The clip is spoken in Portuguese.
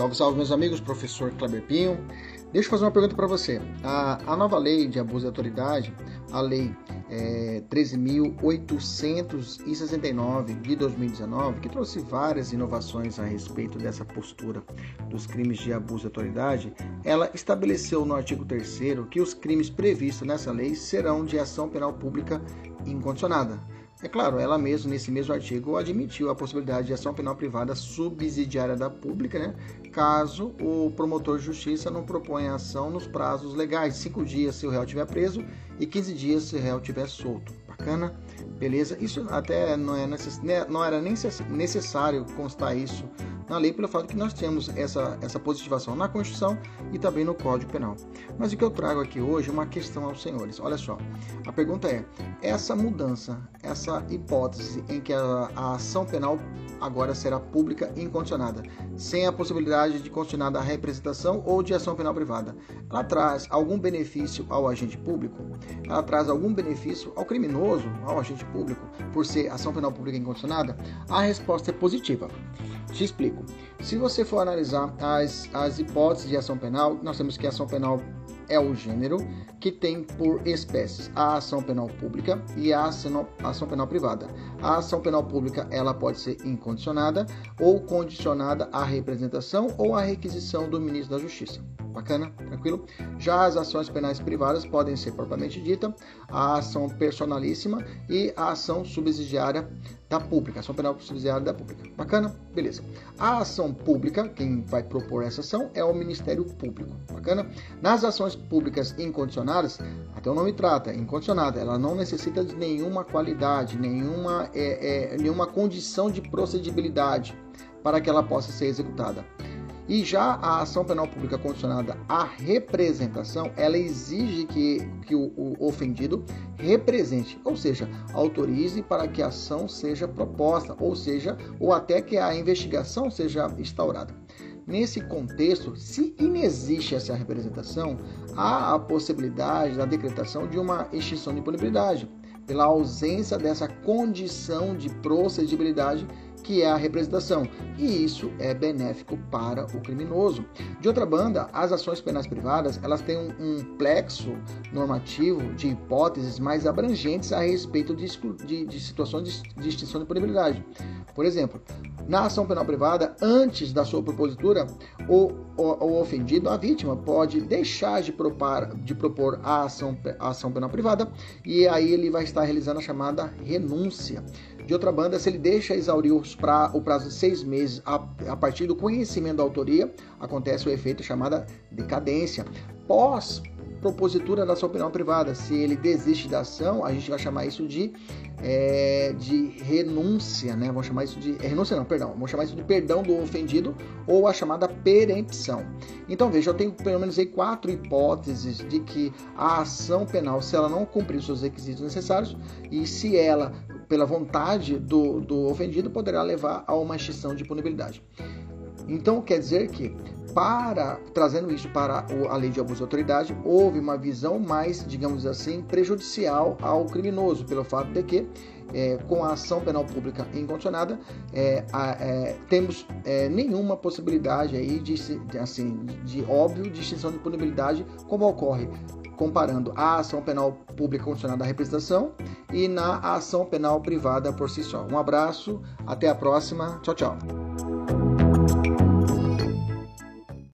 Salve, salve, meus amigos, professor Kleber Pinho. Deixa eu fazer uma pergunta para você. A, a, nova lei de abuso de autoridade, a lei é, 13.869 de 2019, que trouxe várias inovações a respeito dessa postura dos crimes de abuso de autoridade, ela estabeleceu no artigo 3 que os crimes previstos nessa lei serão de ação penal pública incondicionada é claro, ela mesma, nesse mesmo artigo, admitiu a possibilidade de ação penal privada subsidiária da pública, né, caso o promotor de justiça não proponha ação nos prazos legais, cinco dias se o réu estiver preso e 15 dias se o réu estiver solto. Bacana? Beleza? Isso até não, é necess... Né, não era nem necessário constar isso na lei pelo fato que nós temos essa, essa positivação na Constituição e também no Código Penal. Mas o que eu trago aqui hoje é uma questão aos senhores. Olha só, a pergunta é: essa mudança, essa hipótese em que a, a ação penal agora será pública e incondicionada, sem a possibilidade de condicionada a representação ou de ação penal privada. Ela traz algum benefício ao agente público? Ela traz algum benefício ao criminoso, ao agente público, por ser ação penal pública incondicionada? A resposta é positiva. Te explico. Se você for analisar as, as hipóteses de ação penal, nós temos que a ação penal é o gênero que tem por espécies a ação penal pública e a ação penal privada. A ação penal pública ela pode ser incondicionada ou condicionada à representação ou à requisição do ministro da Justiça. Bacana? Tranquilo? Já as ações penais privadas podem ser propriamente dita a ação personalíssima e a ação subsidiária da pública, ação penal subsidiária da pública. Bacana? Beleza. A ação pública, quem vai propor essa ação é o Ministério Público. Bacana? Nas ações públicas incondicionadas, até o nome trata, incondicionada, ela não necessita de nenhuma qualidade, nenhuma, é, é, nenhuma condição de procedibilidade para que ela possa ser executada. E já a ação penal pública condicionada à representação, ela exige que, que o, o ofendido represente, ou seja, autorize para que a ação seja proposta, ou seja, ou até que a investigação seja instaurada. Nesse contexto, se inexiste essa representação, há a possibilidade da decretação de uma extinção de punibilidade, pela ausência dessa condição de procedibilidade que é a representação, e isso é benéfico para o criminoso. De outra banda, as ações penais privadas elas têm um, um plexo normativo de hipóteses mais abrangentes a respeito de, de, de situações de, de extinção de punibilidade. Por exemplo, na ação penal privada, antes da sua propositura, o, o, o ofendido, a vítima, pode deixar de, propar, de propor a ação, a ação penal privada e aí ele vai estar realizando a chamada renúncia. De outra banda, se ele deixa exaurir pra, o prazo de seis meses a, a partir do conhecimento da autoria, acontece o efeito chamado decadência. Pós propositura da sua opinião privada. Se ele desiste da ação, a gente vai chamar isso de, é, de renúncia, né? Vamos chamar isso de. É, renúncia não, perdão. Vamos chamar isso de perdão do ofendido ou a chamada perempção. Então, veja, eu tenho pelo menos aí quatro hipóteses de que a ação penal, se ela não cumprir os seus requisitos necessários e se ela, pela vontade do, do ofendido, poderá levar a uma extinção de punibilidade. Então, quer dizer que para trazendo isso para a lei de abuso de autoridade, houve uma visão mais, digamos assim, prejudicial ao criminoso, pelo fato de que é, com a ação penal pública incondicionada, é, é, temos é, nenhuma possibilidade aí de, assim, de óbvio de extinção de punibilidade, como ocorre comparando a ação penal pública condicionada à representação e na ação penal privada por si só. Um abraço, até a próxima, tchau, tchau.